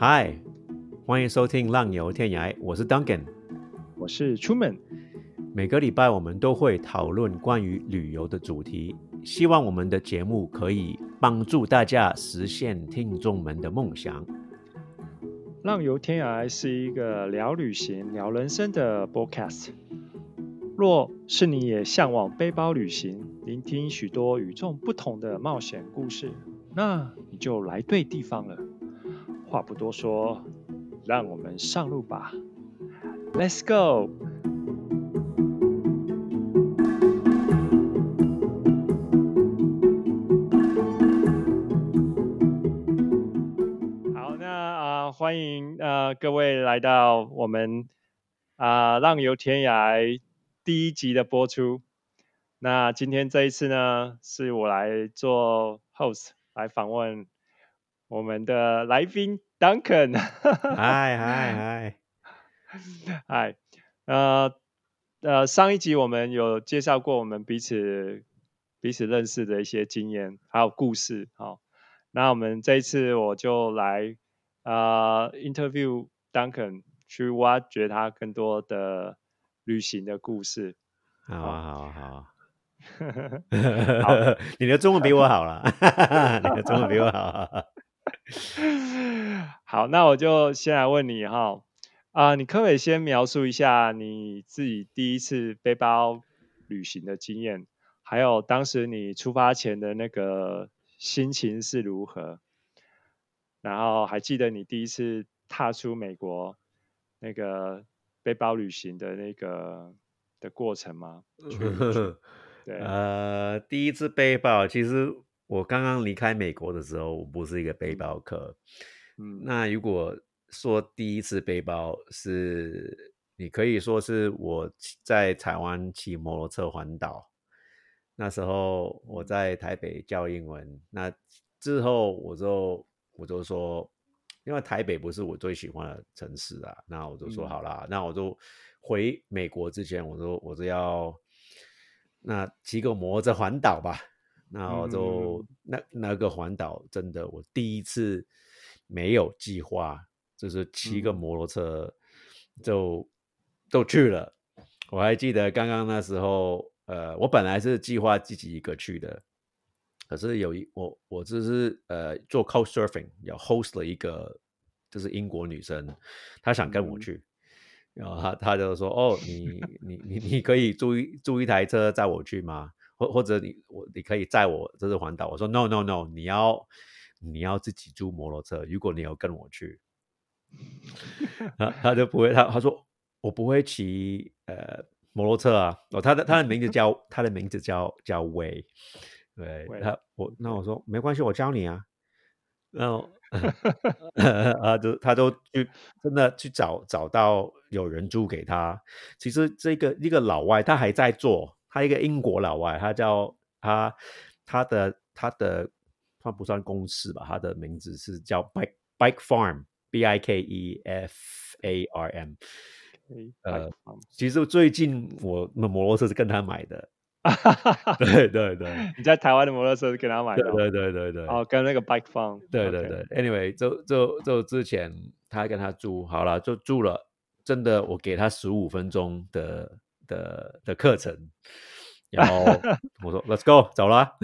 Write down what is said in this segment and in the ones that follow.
嗨，欢迎收听《浪游天涯》，我是 Duncan，我是 Truman。每个礼拜我们都会讨论关于旅游的主题，希望我们的节目可以帮助大家实现听众们的梦想。浪游天涯是一个聊旅行、聊人生的 Podcast。若是你也向往背包旅行，聆听许多与众不同的冒险故事，那你就来对地方了。话不多说，让我们上路吧！Let's go！好，那啊，欢迎呃各位来到我们啊《浪游天涯》第一集的播出。那今天这一次呢，是我来做 host 来访问。我们的来宾 Duncan，嗨 嗨嗨，嗨，呃呃，上一集我们有介绍过我们彼此彼此认识的一些经验还有故事，好，那我们这一次我就来呃 interview Duncan，去挖掘他更多的旅行的故事。好啊好啊好啊，你的中文比我好了，你的中文比我好。好，那我就先来问你哈，啊，你可不可以先描述一下你自己第一次背包旅行的经验，还有当时你出发前的那个心情是如何？然后还记得你第一次踏出美国那个背包旅行的那个的过程吗？对，呃，第一次背包其实。我刚刚离开美国的时候，我不是一个背包客。嗯，那如果说第一次背包是，你可以说是我在台湾骑摩托车环岛，那时候我在台北教英文。那之后我就我就说，因为台北不是我最喜欢的城市啊，那我就说好啦，那我就回美国之前，我说我就要那骑个摩托车环岛吧。然后就那那个环岛，真的我第一次没有计划，就是骑个摩托车就都去了。我还记得刚刚那时候，呃，我本来是计划自己一个去的，可是有一我我就是呃做 coast surfing，有 host 了一个就是英国女生，她想跟我去，然后她她就说：“哦，你你你你可以租一租一台车载我去吗？”或或者你我你可以载我这次环岛，我说 no no no，你要你要自己租摩托车，如果你有跟我去，他他就不会他他说我不会骑呃摩托车啊，哦他的他的名字叫他的名字叫叫威，对他我那我说没关系，我教你啊，然后 啊就他都去真的去找找到有人租给他，其实这个一个老外他还在做。他一个英国老外，他叫他他的他的算不算公司吧，他的名字是叫 Bike Bike Farm B I K E F A R M。呃，其实最近我的摩托车是跟他买的。对对对，你在台湾的摩托车是跟他买的？对对对对。哦，跟那个 Bike Farm。对对对。Anyway，就就就之前他跟他住好了，就住了。真的，我给他十五分钟的。的的课程，然后 我说 Let's go，走了。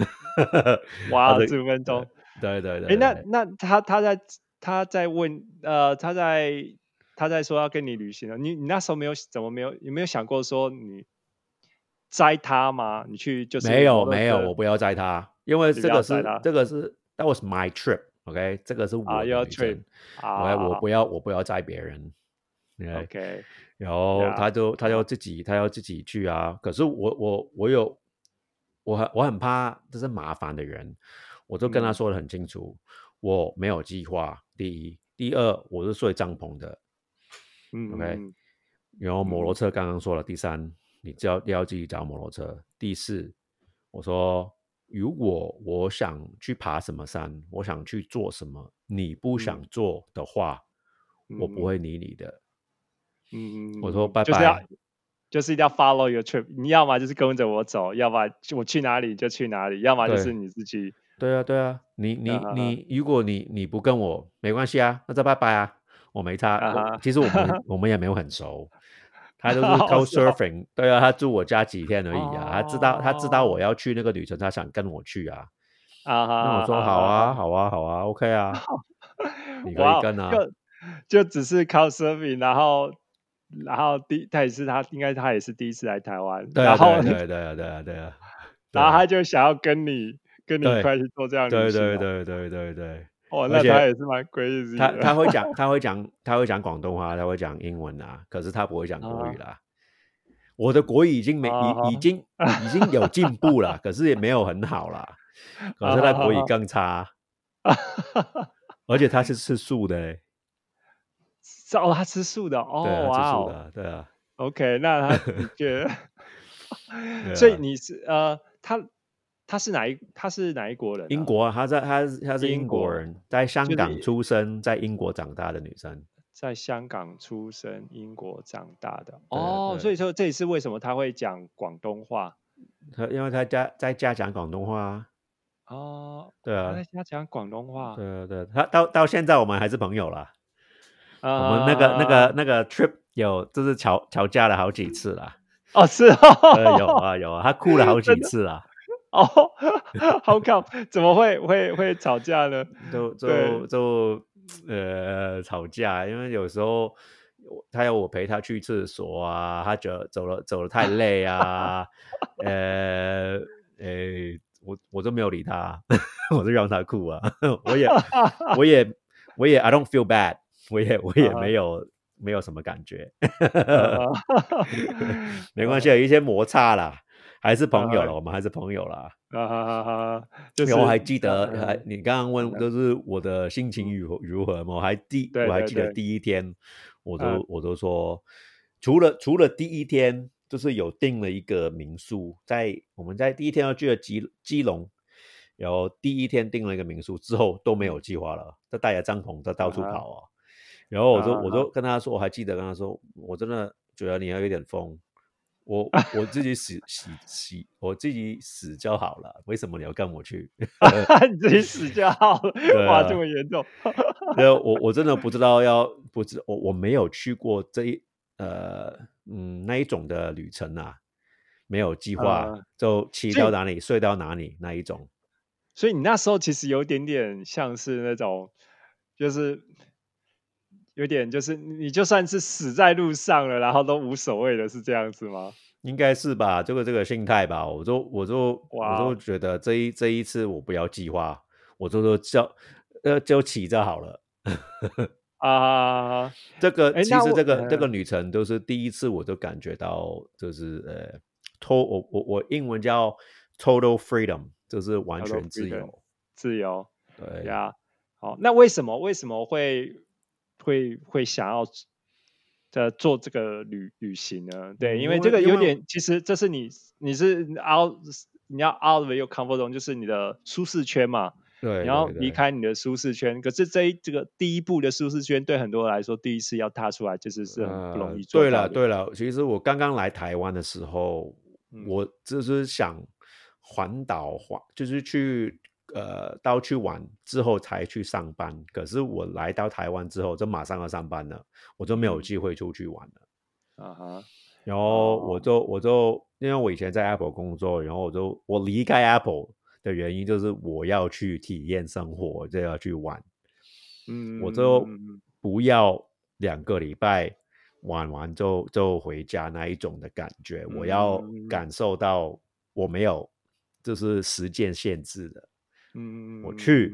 哇，十五分钟，对对对。哎，那那他他在他在问呃，他在他在说要跟你旅行了。你你那时候没有怎么没有有没有想过说你摘他吗？你去就是没有没有，我不要摘他，因为这个是这个是 That was my trip，OK，这个是我的 trip，啊，我不要我不要摘别人，OK。然后他就他要自己他要自己去啊，可是我我我有我很我很怕这是麻烦的人，我就跟他说的很清楚，我没有计划。第一，第二，我是睡帐篷的，嗯，OK。然后摩托车刚刚说了，第三，你只要要自己找摩托车。第四，我说如果我想去爬什么山，我想去做什么，你不想做的话，我不会理你的。嗯，我说拜拜，就是要，就是一定要 follow your trip。你要么就是跟着我走，要么我去哪里就去哪里，要么就是你自己对啊，对啊，你你你，如果你你不跟我没关系啊，那再拜拜啊，我没差。其实我们我们也没有很熟，他都是 co surfing，对啊，他住我家几天而已啊，他知道他知道我要去那个旅程，他想跟我去啊。啊，那我说好啊，好啊，好啊，OK 啊，你可以跟啊。就只是靠 surfing，然后然后第他也是他应该他也是第一次来台湾，对啊，对啊，对啊，对啊，对啊，然后他就想要跟你。跟你一块去做这样的，对对对对对对。哦，那他也是蛮 crazy。他他会讲，他会讲，他会讲广东话，他会讲英文啊，可是他不会讲国语啦。我的国语已经没已已经 已经有进步了，可是也没有很好啦。可是他国语更差。而且他是吃素的，哦，他吃素的，哦，吃素的，对啊。OK，那他觉得，所以你是呃，他。他是哪一？他是哪一国人？英国，他在，他他是英国人，在香港出生，在英国长大的女生，在香港出生，英国长大的。哦，所以说这也是为什么他会讲广东话。他因为他家在家讲广东话。哦，对啊，在家讲广东话。对对，他到到现在我们还是朋友啦。我们那个那个那个 trip 有就是吵吵架了好几次啦。哦，是哦，有啊有啊，他哭了好几次啊。哦，好搞，怎么会会会吵架呢？就就就呃吵架，因为有时候他要我陪他去厕所啊，他觉得走了走了太累啊，呃 呃，我我都没有理他，我就让他哭啊，我也我也我也 I don't feel bad，我也我也没有没有什么感觉，没关系，有一些摩擦啦。还是朋友了，我们还是朋友啦。啊哈哈哈！就是我还记得，还你刚刚问，就是我的心情如如何吗？我还第我还记得第一天，我都我都说，除了除了第一天，就是有订了一个民宿，在我们在第一天要去的基基隆，然后第一天订了一个民宿之后都没有计划了，就带着帐篷在到处跑啊。然后我就我就跟他说，我还记得跟他说，我真的觉得你要有点疯。我 我自己死死死，我自己死就好了。为什么你要跟我去？你自己死就好了。哇，这么严重！对，我我真的不知道要不知我我没有去过这一呃嗯那一种的旅程啊，没有计划就骑到哪里睡到哪里那一种。所以你那时候其实有点点像是那种，就是。有点就是你就算是死在路上了，然后都无所谓的，是这样子吗？应该是吧，这个这个心态吧。我就我就我就觉得这一这一次我不要计划，我就说叫呃就骑着好了 啊。这个其实这个这个旅程都是第一次，我就感觉到就是呃，to 我我我英文叫 total freedom，就是完全自由自由。对呀，好，那为什么为什么会？会会想要呃做这个旅旅行呢？对，因为这个有点，其实这是你你是 out 你要 out of your comfort zone，就是你的舒适圈嘛。对，你要离开你的舒适圈。可是这一这个第一步的舒适圈，对很多人来说，第一次要踏出来，其实是很不容易。对了对了，其实我刚刚来台湾的时候，我就是想环岛环，就是去。呃，到去玩之后才去上班，可是我来到台湾之后就马上要上班了，我就没有机会出去玩了。啊哈，然后我就我就因为我以前在 Apple 工作，然后我就我离开 Apple 的原因就是我要去体验生活，就要去玩。嗯，我就不要两个礼拜玩完就就回家那一种的感觉，我要感受到我没有就是时间限制的。嗯，我去，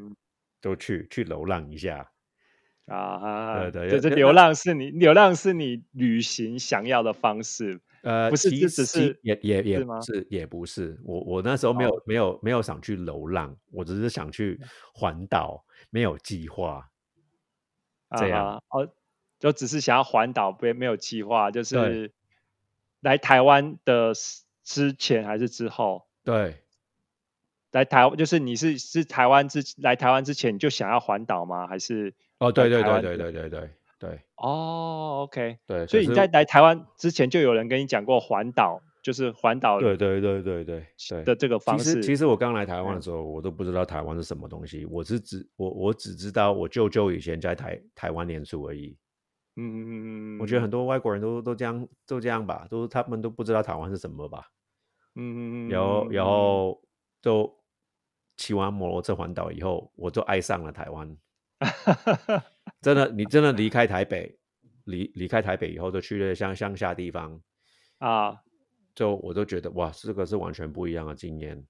都去去流浪一下啊！对对，就是流浪是你流浪是你旅行想要的方式，呃，不是，只是也也也不是，也不是。我我那时候没有没有没有想去流浪，我只是想去环岛，没有计划。这样哦，就只是想要环岛，不没有计划，就是来台湾的之前还是之后？对。来台湾就是你是是台湾之来台湾之前你就想要环岛吗？还是哦对对对对对对对对哦 OK 对，所以你在来台湾之前就有人跟你讲过环岛就是环岛对对对对对对的这个方式。其实其实我刚来台湾的时候，我都不知道台湾是什么东西，我是只我我只知道我舅舅以前在台台湾念书而已。嗯嗯嗯嗯，我觉得很多外国人都都这样都这样吧，都他们都不知道台湾是什么吧。嗯嗯嗯，然后然后就骑完摩托车环岛以后，我就爱上了台湾。真的，你真的离开台北，离离开台北以后，就去了乡乡下地方啊。就我都觉得哇，这个是完全不一样的经验。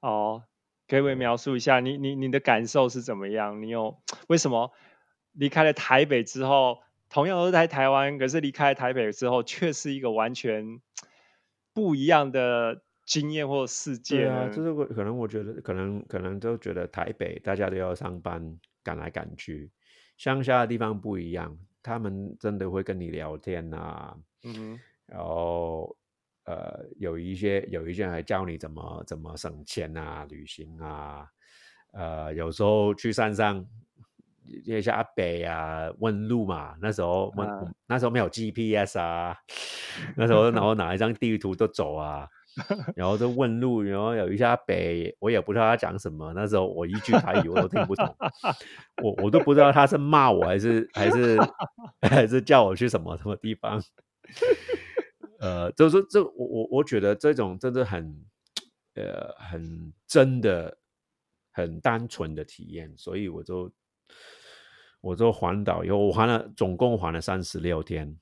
哦，可以描述一下你你你的感受是怎么样？你有为什么离开了台北之后，同样都是在台湾，可是离开台北之后，却是一个完全不一样的经验或世界？啊，就是我可能我觉得可能可能都觉得台北大家都要上班，赶来赶去，乡下的地方不一样，他们真的会跟你聊天呐。嗯哼，然后。呃，有一些有一些人还教你怎么怎么省钱啊，旅行啊，呃，有时候去山上一下北啊，问路嘛。那时候问那时候没有 GPS 啊，那时候然后拿一张地图都走啊，然后就问路，然后有一下北，我也不知道他讲什么。那时候我一句台语我都听不懂，我我都不知道他是骂我还是还是 还是叫我去什么什么地方。呃，就是这我我我觉得这种真的很，呃，很真的，很单纯的体验，所以我就我就环岛以后，我环了总共环了三十六天，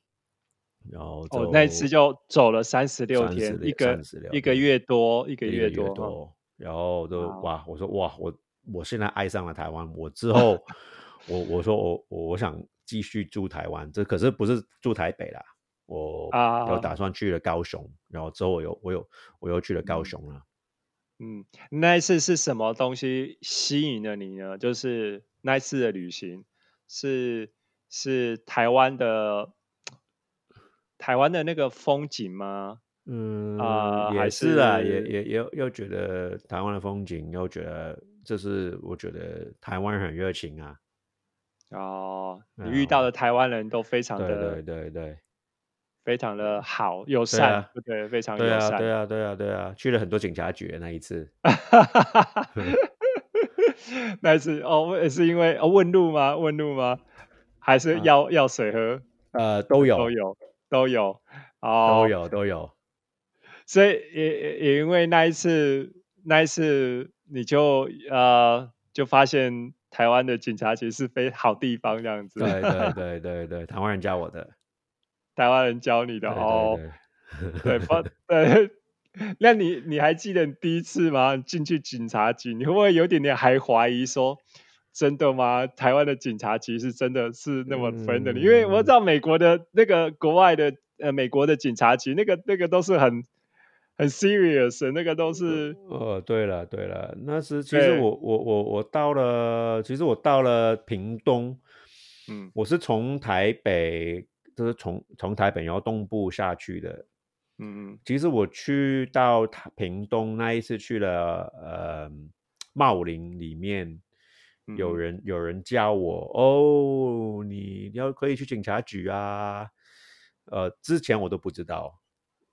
然后哦，那一次就走了三十六天，一个一个月多，一个月多，然后就哇，我说哇，我我现在爱上了台湾，我之 后我我说我我想继续住台湾，这可是不是住台北啦。我啊，有打算去了高雄，然后之后我又我又我又去了高雄了。嗯，那一次是什么东西吸引了你呢？就是那一次的旅行是是台湾的台湾的那个风景吗？嗯啊，也是啊，也也也又觉得台湾的风景，又觉得就是我觉得台湾人很热情啊。哦，你遇到的台湾人都非常的对对对。非常的好，友善，对，非常友善，对啊，对啊，对啊，去了很多警察局那一次，那一次哦，也是因为哦问路吗？问路吗？还是要要水喝？呃，都有，都有，都有，哦，都有，都有。所以也也因为那一次，那一次你就呃就发现台湾的警察局是非好地方这样子。对 对对对对，台湾人教我的。台湾人教你的哦，对，不，对，那你你还记得第一次吗？进去警察局，你会不会有点点还怀疑说，真的吗？台湾的警察局是真的是那么 friendly？因为我知道美国的那个国外的呃美国的警察局，那个那个都是很很 serious，那个都是。呃，对了对了，那是其实我我我我到了，其实我到了屏东，嗯，我是从台北。就是从从台北然后东部下去的，嗯嗯，其实我去到屏东那一次去了，呃，茂林里面有人有人教我哦，你要可以去警察局啊，呃，之前我都不知道。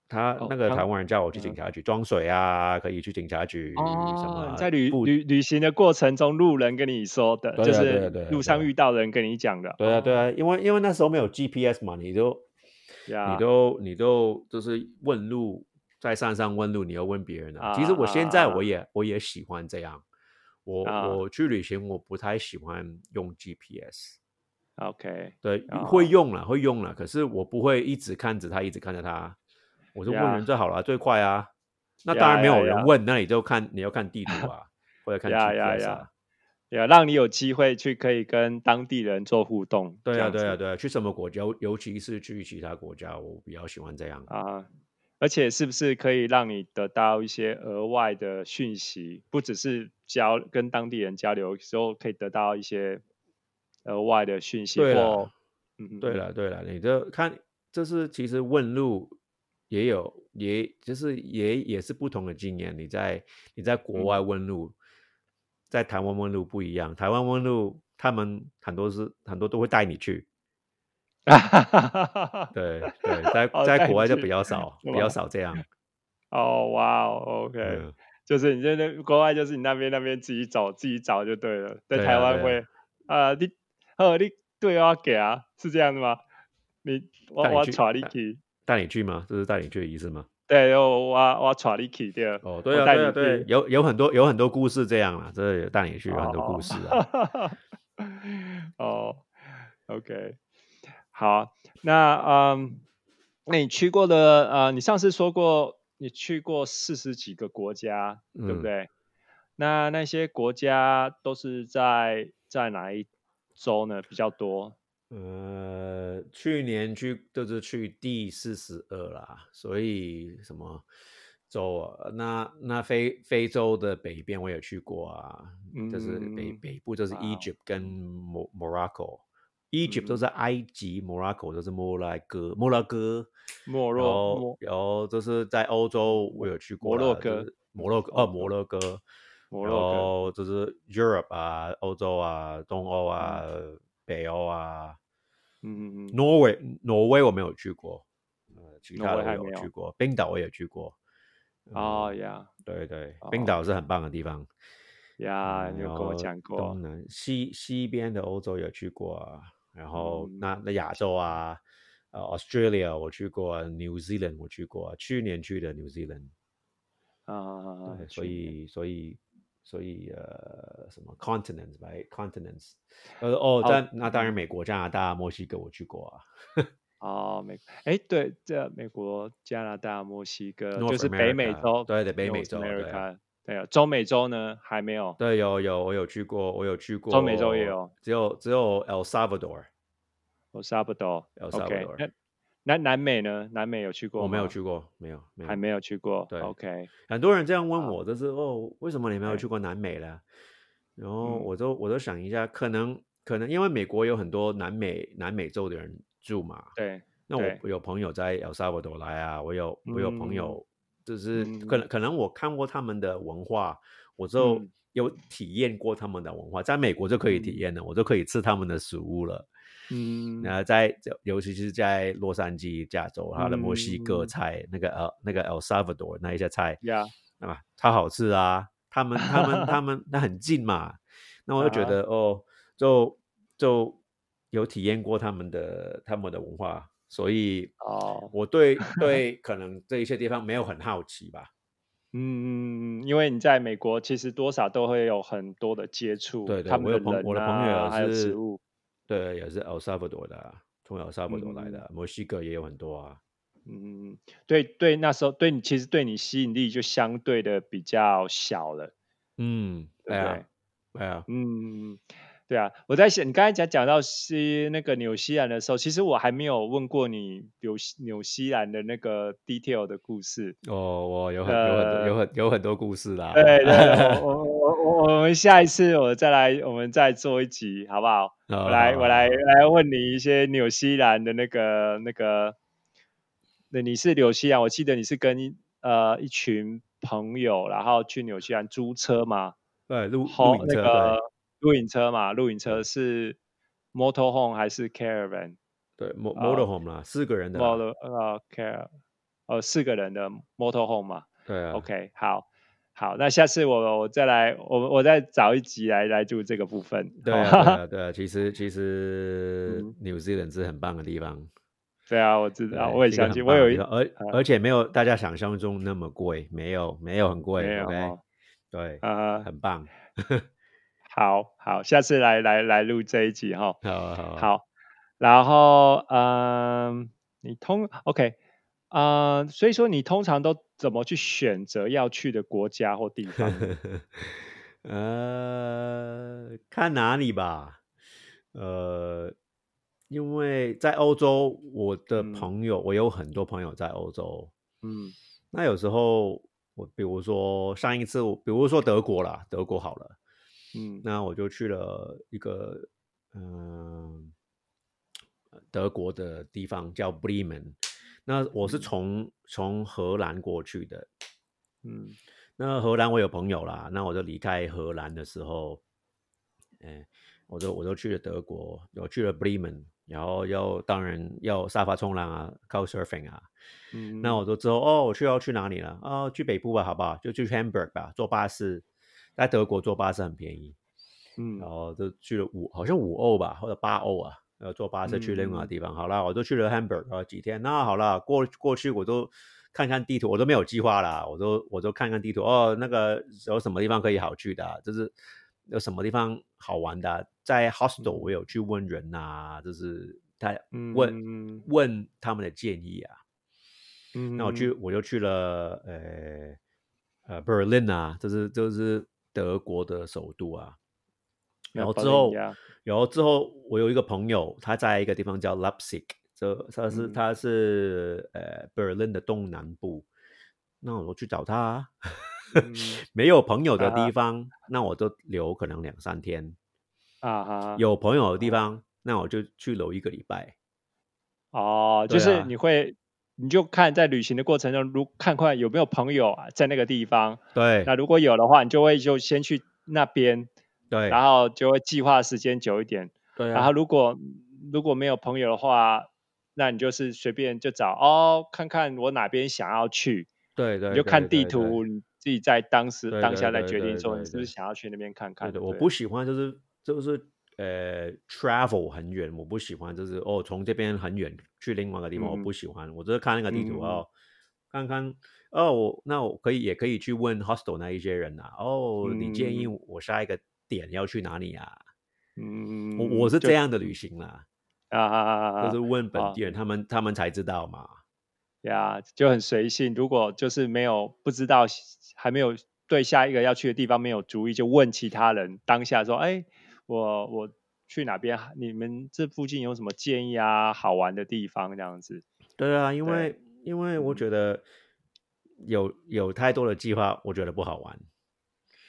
他那个台湾人叫我去警察局装水啊，可以去警察局什么？在旅旅旅行的过程中，路人跟你说的，就是路上遇到的人跟你讲的。对啊，对啊，因为因为那时候没有 GPS 嘛，你都你都你都就是问路，在山上问路，你要问别人啊。其实我现在我也我也喜欢这样，我我去旅行，我不太喜欢用 GPS。OK，对，会用了会用了，可是我不会一直看着他，一直看着他。我就问人最好了，最快啊！那当然没有人问，那你就看你要看地图啊，或者看 GPS 啊，呀，让你有机会去可以跟当地人做互动。对啊，对啊，对啊，去什么国家，尤其是去其他国家，我比较喜欢这样啊。而且是不是可以让你得到一些额外的讯息？不只是交跟当地人交流时候可以得到一些额外的讯息。对了，嗯，对了，对了，你这看，这是其实问路。也有，也就是也也是不同的经验。你在你在国外问路，在台湾问路不一样。台湾问路，他们很多是很多都会带你去。对对，在在国外就比较少，比较少这样。哦，哇哦，OK，就是你在那国外，就是你那边那边自己找自己找就对了。在台湾会啊，你呃你对我给啊，是这样的吗？你我我带你去，带你去吗？这是带你去的意思吗？对，我我带你去对。哦，对啊，对啊，对，有有很多有很多故事这样啊，这带你去有很多故事啊。哦，OK，好，那嗯，那你去过的呃，你上次说过。你去过四十几个国家，对不对？那那些国家都是在在哪一州呢？比较多。呃，去年去就是去第四十二啦，所以什么州啊？那那非非洲的北边我也去过啊，就是北北部就是 Egypt 跟 Morocco。Egypt 都是埃及，Morocco 都是摩拉哥，摩洛哥，摩洛，然后就是在欧洲，我有去过摩洛哥，摩洛哥，哦，摩洛哥，然后就是 Europe 啊，欧洲啊，东欧啊，北欧啊，嗯嗯嗯。挪威，挪威我没有去过，呃，其他的我有去过，冰岛我也去过，哦呀，对对，冰岛。是很棒的地方，呀，你有跟我讲过，东南西西边的欧洲有去过啊。然后那那亚洲啊，呃，Australia 我去过，New Zealand 我去过，去年去的 New Zealand，啊，对，所以所以所以呃，什么 continents，right？continents，呃哦，但那当然美国、加拿大、墨西哥我去过啊。哦，美，哎，对，这美国、加拿大、墨西哥就是北美洲，对对，北美洲，对啊，中美洲呢还没有。对，有有，我有去过，我有去过。中美洲也有，只有只有 El Salvador。El Salvador，El Salvador。那南南美呢？南美有去过我没有去过，没有，还没有去过。对，OK。很多人这样问我，就是哦，为什么你没有去过南美呢？然后我都我都想一下，可能可能因为美国有很多南美南美洲的人住嘛。对。那我有朋友在 El Salvador 来啊，我有我有朋友。就是可能可能我看过他们的文化，我就有体验过他们的文化，在美国就可以体验了，我就可以吃他们的食物了。嗯，然后在尤其是在洛杉矶、加州，它的墨西哥菜，那个呃那个 El Salvador 那一些菜，呀，啊，超好吃啊！他们他们他 们那很近嘛，那我就觉得哦，就就有体验过他们的他们的文化。所以哦，我对对可能这一些地方没有很好奇吧。嗯，因为你在美国，其实多少都会有很多的接触。对对，我有朋我的朋友还有食物，对，也是 El Salvador 的，从 El Salvador 来的，墨西哥也有很多啊。嗯，对对，那时候对你其实对你吸引力就相对的比较小了。嗯，对啊，对啊，嗯。对啊，我在想你刚才讲讲到西那个纽西兰的时候，其实我还没有问过你纽纽西兰的那个 detail 的故事。哦，我有很有很多有很有很多故事啦。对对，我 我我我们下一次我再来，我们再做一集好不好？我来我来来问你一些纽西兰的那个那个，那你是纽西兰？我记得你是跟呃一群朋友，然后去纽西兰租车吗？对，露露营车。露营车嘛，露营车是 motorhome 还是 caravan？对，motorhome 啦，四个人的。motor 呃 car 呃四个人的 motorhome 嘛。对啊。OK，好，好，那下次我我再来，我我再找一集来来做这个部分。对啊，对啊，其实其实 New Zealand 是很棒的地方。对啊，我知道，我也相信，我有一而而且没有大家想象中那么贵，没有没有很贵，OK，对啊，很棒。好好，下次来来来录这一集哈。好好好，然后嗯，你通 OK 啊，所以说你通常都怎么去选择要去的国家或地方？呃，看哪里吧。呃，因为在欧洲，我的朋友，我有很多朋友在欧洲。嗯，那有时候我比如说上一次，比如说德国啦，德国好了。嗯，那我就去了一个嗯德国的地方叫 Bremen，那我是从从荷兰过去的，嗯，那荷兰我有朋友啦，那我就离开荷兰的时候，哎，我就我就去了德国，我去了 Bremen，然后要当然要沙发冲浪啊，couch surfing 啊。嗯，那我就之后哦，我去要去哪里了？哦，去北部吧，好不好？就去 Hamburg 吧，坐巴士，在德国坐巴士很便宜。嗯，然后就去了五，好像五欧吧，或者八欧啊，要坐巴士去另外地方。好了，我都去了 Hamburg 几天。那好了，过过去我都看看地图，我都没有计划啦，我都我都看看地图。哦，那个有什么地方可以好去的？就是有什么地方好玩的？在 hostel 我有去问人呐，就是他问问他们的建议啊。嗯，那我去我就去了呃呃 Berlin 啊，就是就是德国的首都啊。然后之后，然后之后，我有一个朋友，他在一个地方叫 Leipzig，这他是他是呃 Berlin 的东南部。那我去找他，没有朋友的地方，那我就留可能两三天啊哈。有朋友的地方，那我就去留一个礼拜。哦，就是你会，你就看在旅行的过程中，如看看有没有朋友啊在那个地方。对，那如果有的话，你就会就先去那边。对，然后就会计划时间久一点。对，然后如果如果没有朋友的话，那你就是随便就找哦，看看我哪边想要去。对对，你就看地图，你自己在当时当下来决定说你是不是想要去那边看看。对我不喜欢就是就是呃，travel 很远，我不喜欢就是哦，从这边很远去另外一个地方，我不喜欢。我就是看那个地图哦，看看。哦，我那我可以也可以去问 hostel 那一些人呐。哦，你建议我下一个点要去哪里啊？嗯，我我是这样的旅行啦，啊啊啊啊，就是问本地人，他们他们才知道嘛。呀，就很随性。如果就是没有不知道，还没有对下一个要去的地方没有主意，就问其他人。当下说，哎，我我去哪边？你们这附近有什么建议啊？好玩的地方这样子。对啊，因为因为我觉得。有有太多的计划，我觉得不好玩，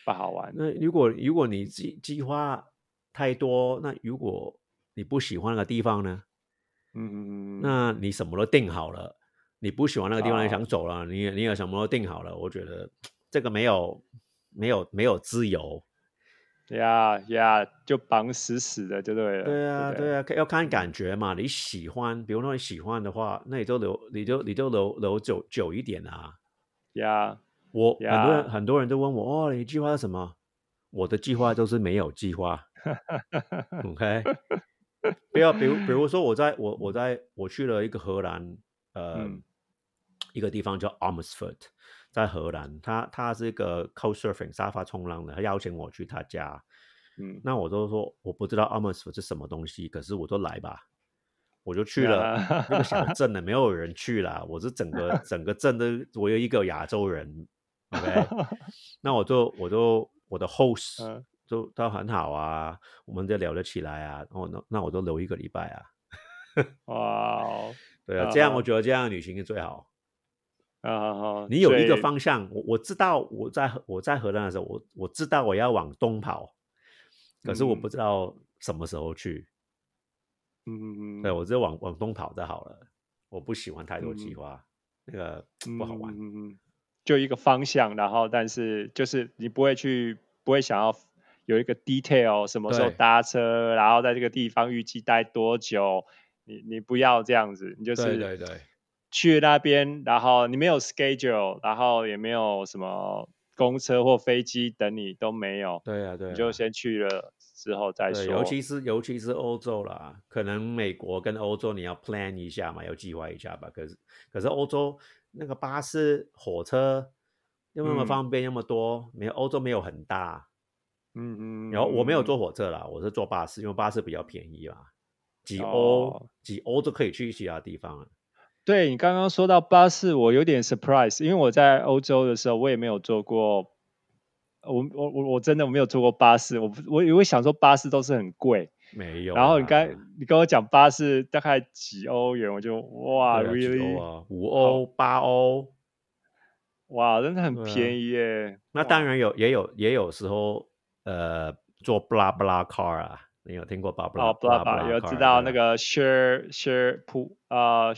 不好玩。那如果如果你计计划太多，那如果你不喜欢那个地方呢？嗯嗯嗯，那你什么都定好了，你不喜欢那个地方，你想走了，你你也什么都定好了，我觉得这个没有没有没有自由。呀呀，就绑死死的，就对了。对啊，对啊，要看感觉嘛。你喜欢，比如说你喜欢的话，那你就留，你就你就留留久久一点啊。呀，我很多人很多人都问我哦，你计划是什么？我的计划就是没有计划。OK，不要，比如比如说，我在我我在我去了一个荷兰，呃，一个地方叫 a m s f o r t 在荷兰，他他是一个 c o s surfing 沙发冲浪的，他邀请我去他家。嗯，那我都说我不知道 a m s o t 是什么东西，可是我都来吧。我就去了那个小镇呢，没有人去了。我是整个 整个镇的我有一个亚洲人，OK，那我就我就我的 host 就都很好啊，我们就聊得起来啊。然后那那我就留一个礼拜啊。哇，对啊，这样我觉得这样旅行是最好。啊，你有一个方向，我我知道我在我在荷兰的时候，我我知道我要往东跑，可是我不知道什么时候去。嗯嗯嗯，对我直接往往东跑就好了。我不喜欢太多计划，那个不好玩。嗯嗯，就一个方向，然后但是就是你不会去，不会想要有一个 detail，什么时候搭车，然后在这个地方预计待多久。你你不要这样子，你就是对对对，去那边，然后你没有 schedule，然后也没有什么公车或飞机等你都没有。对啊对，你就先去了。之后再说，尤其是尤其是欧洲啦，可能美国跟欧洲你要 plan 一下嘛，要计划一下吧。可是可是欧洲那个巴士、火车又那么方便，那么多，没有欧洲没有很大。嗯嗯。然后我没有坐火车啦，我是坐巴士，因为巴士比较便宜嘛，几欧几欧就可以去其他地方了。对你刚刚说到巴士，我有点 surprise，因为我在欧洲的时候，我也没有坐过。我我我我真的没有坐过巴士，我我以为想说巴士都是很贵，没有。然后你刚你跟我讲巴士大概几欧元，我就哇，really 五欧八欧，哇，真的很便宜耶。那当然有，也有也有时候呃坐布拉布拉 car 啊，你有听过巴布拉布拉布拉？有知道那个 share share 普啊。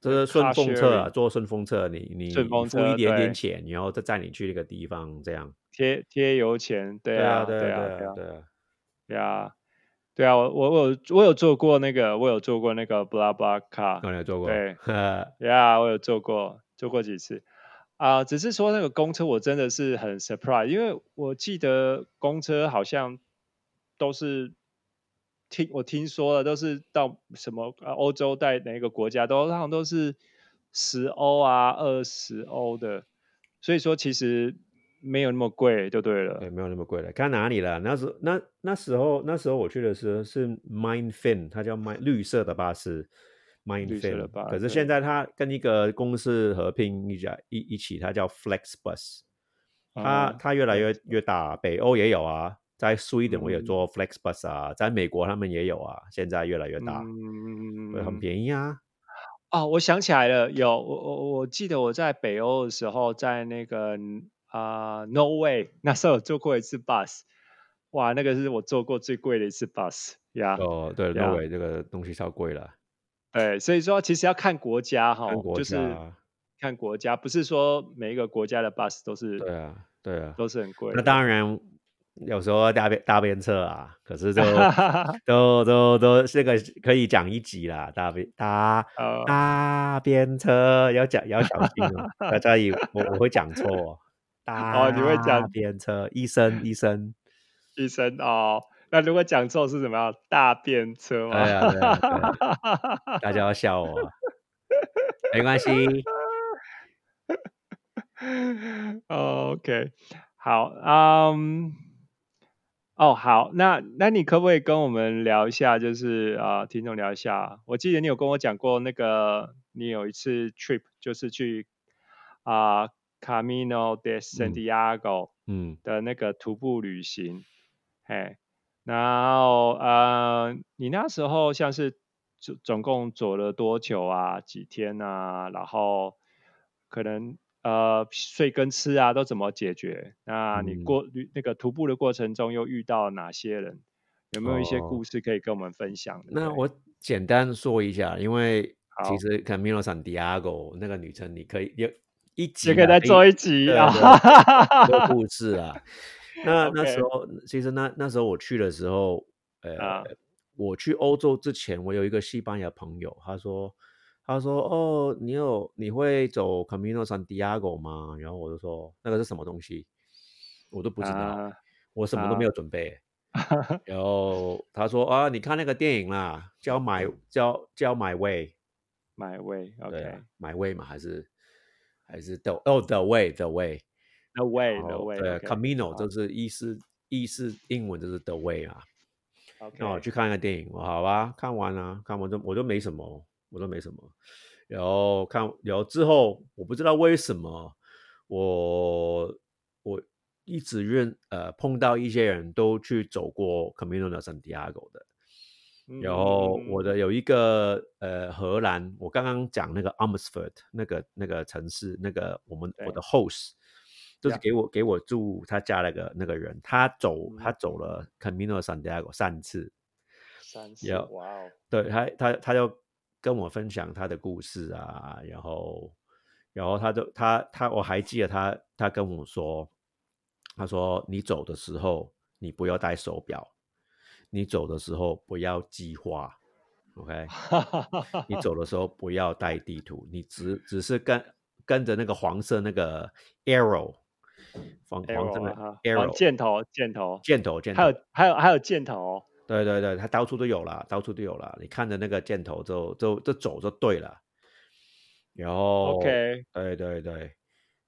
这是顺风车啊，坐顺风车，你你付一点点钱，然后再载你去那个地方，这样。贴贴油钱，对啊，对啊，对啊，对啊，对啊，我我有我有做过那个，我有做过那个 blah blah car，有做过，对，呀，我有做过，做过几次。啊。只是说那个公车，我真的是很 surprise，因为我记得公车好像都是听我听说了，都是到什么欧洲在哪个国家都好像都是十欧啊、二十欧的，所以说其实。没有那么贵就对了，对，没有那么贵了。看哪里了？那时那那时候那时候我去的时候是 Mindfin，它叫 Mind 绿色的巴士，Mindfin。可是现在它跟一个公司合并一家一一起，它叫 FlexBus。它它越来越越大，北欧也有啊，在 Sweden 我也做 FlexBus 啊，在美国他们也有啊，现在越来越大，嗯很便宜啊。哦，我想起来了，有我我我记得我在北欧的时候，在那个。啊，No way！那时候我坐过一次 bus，哇，那个是我坐过最贵的一次 bus 呀。哦，对，No way，这个东西超贵了。对，所以说其实要看国家哈，就是看国家，不是说每一个国家的 bus 都是。对啊，对啊，都是很贵。那当然，有时候搭便大便车啊，可是 都都都都这个可以讲一集啦，大便大大便车要讲要小心哦，大家以我我会讲错。哦，你会讲便车？医生，医生，医生哦。那如果讲错是什么样？大便车吗？对啊，对啊，大家要笑我，没关系。OK，好，嗯，哦，好，那那你可不可以跟我们聊一下？就是啊，听众聊一下。我记得你有跟我讲过，那个你有一次 trip 就是去啊。Camino de Santiago，嗯，的那个徒步旅行，嘿，然后呃，你那时候像是总总共走了多久啊？几天啊？然后可能呃睡跟吃啊都怎么解决？那你过旅那个徒步的过程中又遇到哪些人？有没有一些故事可以跟我们分享？那我简单说一下，因为其实 Camino Santiago 那个旅程你可以有。一集可以再做一集啊，多故 事啊。那那时候，其实那那时候我去的时候，呃，我去欧洲之前，我有一个西班牙朋友，他说，他说，哦，你有你会走 Camino Santiago 吗？然后我就说，那个是什么东西？我都不知道，我什么都没有准备。然后他说，啊，你看那个电影啦，叫 My 叫叫 My Way，My Way，OK，My Way 嘛，还是？还是 the 哦 the way the way the way the way 对 Camino 就是意思意思英文就是 the way 啊。那我去看一个电影，好吧，看完了，看完就我就没什么，我都没什么。然后看，然后之后我不知道为什么我我一直认呃碰到一些人都去走过 Camino de Santiago 的。然后我的有一个呃荷兰，我刚刚讲那个 Amersfoort 那个那个城市，那个我们我的 host 就是给我给我住他家那个那个人，他走他走了 Camino Santiago 三次，三。次哇哦，对他他他就跟我分享他的故事啊，然后然后他就他他我还记得他他跟我说，他说你走的时候你不要戴手表。你走的时候不要计划，OK？你走的时候不要带地图，你只只是跟跟着那个黄色那个 arrow，黄黄色的 arrow 箭头箭头箭头箭头，还有还有还有箭头，对对对，它到处都有了，到处都有了。你看着那个箭头就就就走就对了。然后 OK，对对对，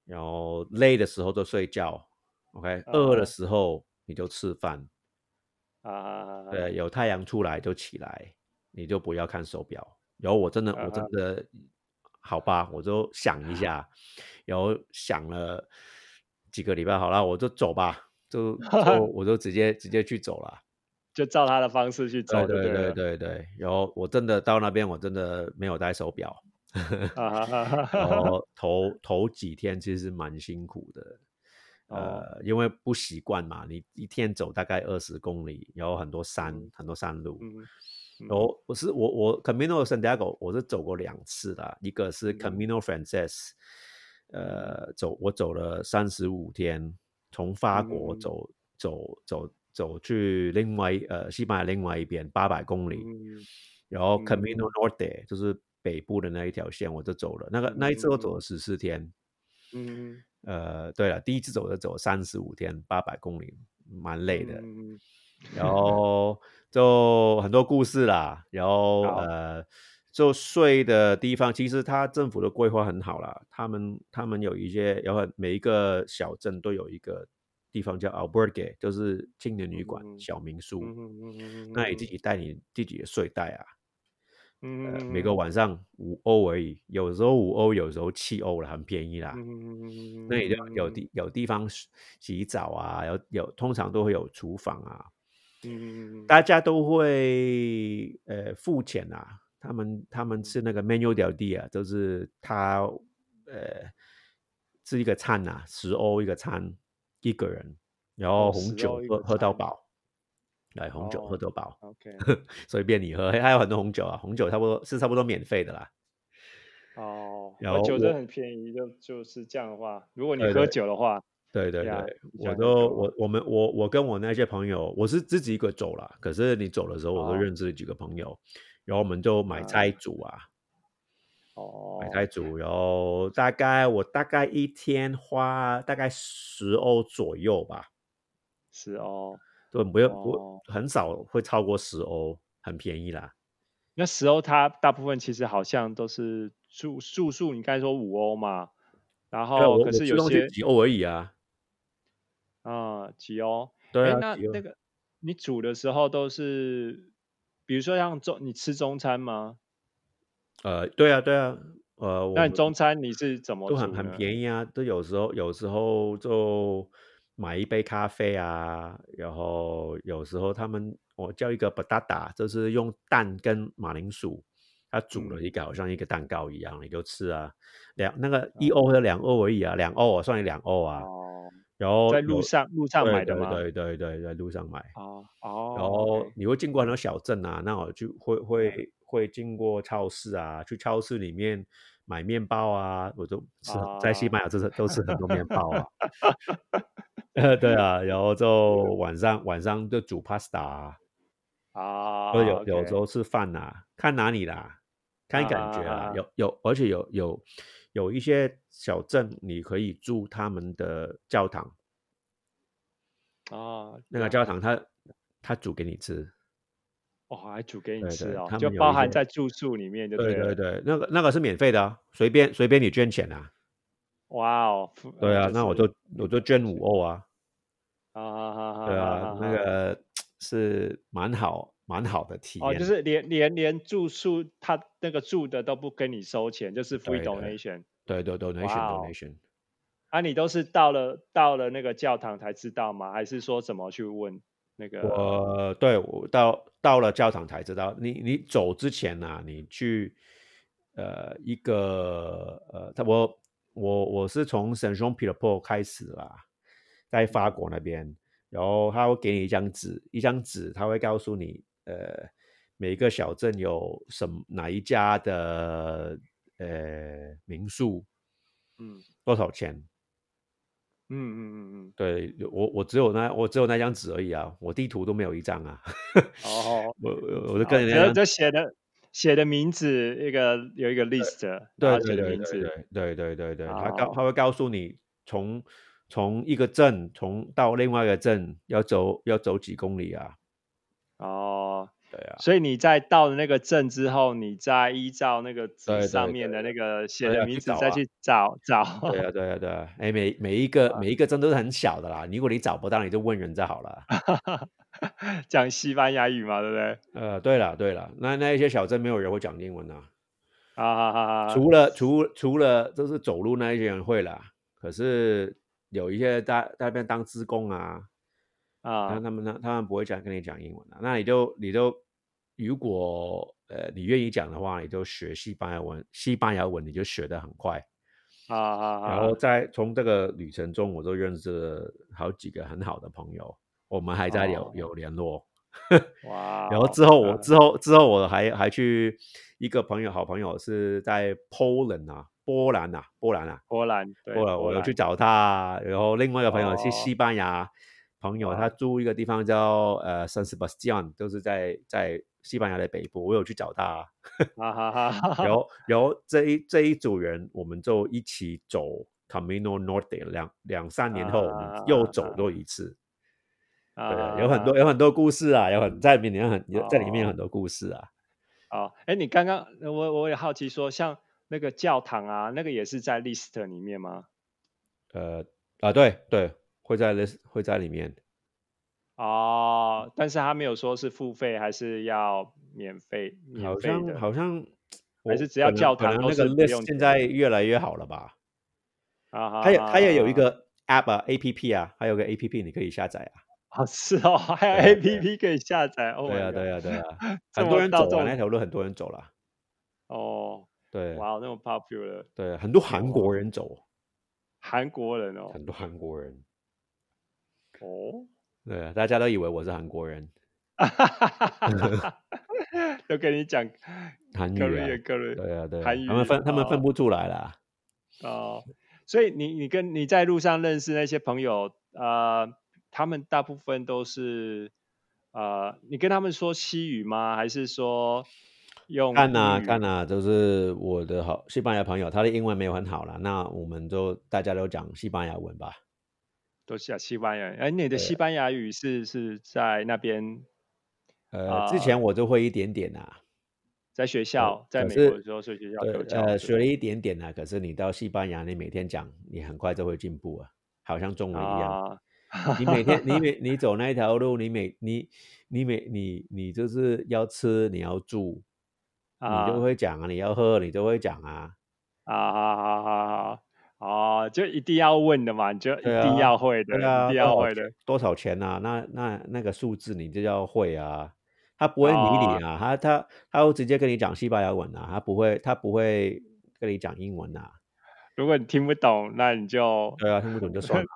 然后累的时候就睡觉，OK？饿的时候你就吃饭。啊，对，有太阳出来就起来，你就不要看手表。然后我真的，我真的，好吧，我就想一下，然后想了几个礼拜，好了，我就走吧，就就 我就直接直接去走了，就照他的方式去走。对对对对对。然后我真的到那边，我真的没有带手表，然后 头头几天其实蛮辛苦的。呃，因为不习惯嘛，你一天走大概二十公里，然后很多山，很多山路。我我是我我 Camino Santiago 我是走过两次的，一个是 Camino Frances，呃，走我走了三十五天，从法国走走走走去另外呃西班牙另外一边八百公里，然后 Camino Norte 就是北部的那一条线，我就走了。那个那一次我走了十四天，嗯，呃，对了，第一次走的走三十五天，八百公里，蛮累的。然 后就很多故事啦，然后呃，就睡的地方，其实他政府的规划很好啦，他们他们有一些，然后每一个小镇都有一个。地方叫 Albergue，就是青年旅馆、小民宿。那你自己带你自己的睡袋啊，嗯，每个晚上五欧而已，有时候五欧，有时候七欧了，很便宜啦。那你就有地有地方洗澡啊，有有通常都会有厨房啊。嗯，大家都会呃付钱啊，他们他们吃那个 menu del dia，就是他呃吃一个餐呐，十欧一个餐。一个人，然后红酒喝喝到饱，来红酒喝到饱，OK，随便你喝，还有很多红酒啊，红酒差不多是差不多免费的啦。哦，然后酒真的很便宜，就就是这样的话，如果你喝酒的话，对对对，我都我我们我我跟我那些朋友，我是自己一个走了，可是你走的时候，我都认识几个朋友，然后我们就买菜煮啊。哦，买菜煮，油大概我大概一天花大概十欧左右吧，十欧，对，不用不很少会超过十欧，很便宜啦。那十欧它大部分其实好像都是住住宿，你刚才说五欧嘛，然后可是有些几欧而已啊，啊，几欧，对啊，那那个你煮的时候都是，比如说像中你吃中餐吗？呃，对啊，对啊，呃，那中餐你是怎么都很很便宜啊？都有时候有时候就买一杯咖啡啊，然后有时候他们我叫一个 batata，就是用蛋跟马铃薯，它煮了一个好像一个蛋糕一样，你就吃啊，两那个一欧或者两欧而已啊，两欧我算你两欧啊。哦。然后在路上路上买的吗？对对对，在路上买。哦哦。然后你会经过很多小镇啊，那我就会会。会经过超市啊，去超市里面买面包啊，我都 吃在西班牙，这是都吃很多面包啊。呃，对啊，然后就晚上晚上就煮 pasta 啊，啊，有有时候吃饭呐，看哪里啦，看感觉啊，有有，而且有有有一些小镇你可以住他们的教堂啊，那个教堂他他煮给你吃。哦，还煮给你吃哦，就包含在住宿里面，对对对，那个那个是免费的啊，随便随便你捐钱啊。哇哦，对啊，那我就我就捐五欧啊。啊，对啊，那个是蛮好蛮好的体验。哦，就是连连连住宿，他那个住的都不跟你收钱，就是 free donation。对对，donation donation。啊，你都是到了到了那个教堂才知道吗？还是说怎么去问？那个我对我到到了教堂才知道，你你走之前呢，你去呃一个呃，他我我我是从圣雄皮勒坡开始啦，在法国那边，然后他会给你一张纸，一张纸他会告诉你呃每一个小镇有什哪一家的呃民宿，嗯，多少钱。嗯嗯嗯嗯，对我我只有那我只有那张纸而已啊，我地图都没有一张啊。哦，我我就跟人家写的写的名字一个有一个 list，对对对对对对对对，他告他会告诉你从从一个镇从到另外一个镇要走要走几公里啊。哦。对啊，所以你在到了那个镇之后，你再依照那个纸上面的那个写的名字再去找找。对啊，对啊，对啊，哎，每每一个 每一个镇都是很小的啦。如果你找不到，你就问人就好了。讲西班牙语嘛，对不对？呃，对了，对了，那那一些小镇没有人会讲英文啊。啊，除了除除了就是走路那一些人会啦，可是有一些在在那边当职工啊。啊，他们他他们不会讲跟你讲英文的，那你就你就如果呃你愿意讲的话，你就学西班牙文，西班牙文你就学得很快啊啊！然后在从这个旅程中，我都认识了好几个很好的朋友，我们还在有有联络。哇！然后之后我之后之后我还还去一个朋友好朋友是在 Poland 啊，波兰啊，波兰啊，波兰，波兰，我有去找他。然后另外一个朋友去西班牙。朋友，他租一个地方叫呃 San Sebastian，都是在在西班牙的北部。我有去找他，哈哈 哈。然后然后这一这一组人，我们就一起走 Camino Norte，两两三年后我们又走过一次。对，有很多有很多故事啊，有很在里面很在里面有很多故事啊。哦，哎，你刚刚我我也好奇说，像那个教堂啊，那个也是在 list 里面吗？呃啊，对对，会在 list 会在里面。哦，但是他没有说是付费还是要免费，好像好像还是只要教堂那个 list 现在越来越好了吧？啊，它有它也有一个 app 啊，A P P 啊，还有个 A P P 你可以下载啊。啊，是哦，还有 A P P 可以下载。对啊，对啊，对啊，很多人走了那条路，很多人走了。哦，对，哇，那么 popular。对，很多韩国人走。韩国人哦，很多韩国人。哦，对，大家都以为我是韩国人。都跟你讲韩语啊，对啊，对，韩语，他们分他们分不出来啦。哦，所以你你跟你在路上认识那些朋友，呃。他们大部分都是，呃，你跟他们说西语吗？还是说用？看呐看呐，就是我的好西班牙朋友，他的英文没有很好啦，那我们就大家都讲西班牙文吧。都讲西班牙，哎，你的西班牙语是是在那边？呃，之前我就会一点点啊，在学校，在美国的时候是学校有教，呃，学了一点点啊。可是你到西班牙，你每天讲，你很快就会进步啊，好像中文一样。你每天你每你走那一条路，你每你你每你你就是要吃，你要住，你就会讲啊，你要喝，你就会讲啊，啊好好好好哦，就一定要问的嘛，你就一定要会的，一定要会的，多少钱啊？那那那个数字你就要会啊，他不会理你啊，他他他会直接跟你讲西班牙文啊，他不会他不会跟你讲英文啊。如果你听不懂，那你就对啊，听不懂就算了。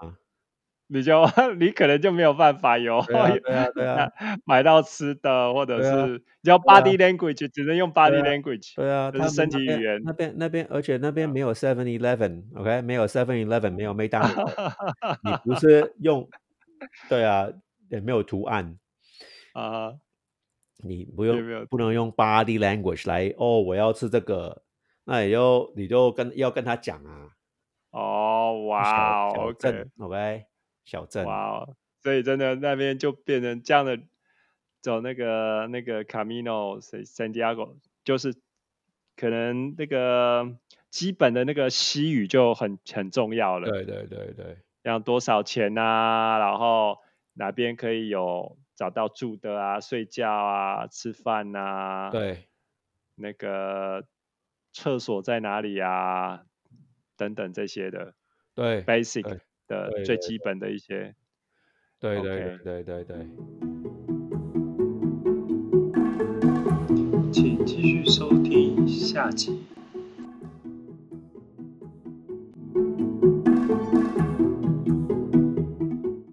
你就 你可能就没有办法有对啊对啊 买到吃的，或者是叫 body language，只能用 body language。对啊，就是身体语言。那边那边，而且那边没有 Seven Eleven，OK，没有 Seven Eleven，没有麦当劳。你不是用对啊，也没有图案 啊。你不用不能用 body language 来哦，我要吃这个，那也就你就跟要跟他讲啊。哦，哇，OK，OK。小镇哇，所以真的那边就变成这样的，走那个那个 Camino Santiago，就是可能那个基本的那个西语就很很重要了。对对对对，像多少钱啊，然后哪边可以有找到住的啊，睡觉啊，吃饭啊，对，那个厕所在哪里啊，等等这些的，对，basic。的最基本的一些，对对对对对。请继续收听下集。